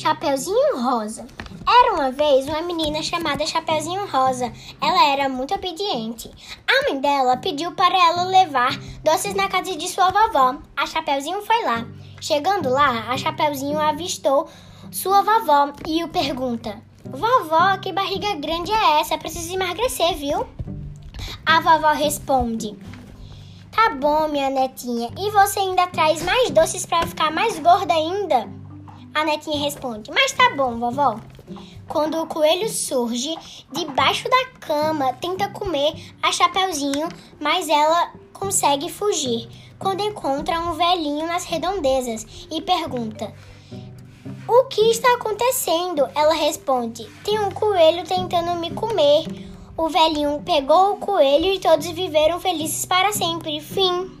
Chapeuzinho Rosa. Era uma vez uma menina chamada Chapeuzinho Rosa. Ela era muito obediente. A mãe dela pediu para ela levar doces na casa de sua vovó. A Chapeuzinho foi lá. Chegando lá, a Chapeuzinho avistou sua vovó e o pergunta: Vovó, que barriga grande é essa? Precisa emagrecer, viu? A vovó responde: Tá bom, minha netinha. E você ainda traz mais doces para ficar mais gorda ainda? A netinha responde: Mas tá bom, vovó. Quando o coelho surge debaixo da cama, tenta comer a Chapeuzinho, mas ela consegue fugir. Quando encontra um velhinho nas redondezas e pergunta: O que está acontecendo? Ela responde: Tem um coelho tentando me comer. O velhinho pegou o coelho e todos viveram felizes para sempre. Fim.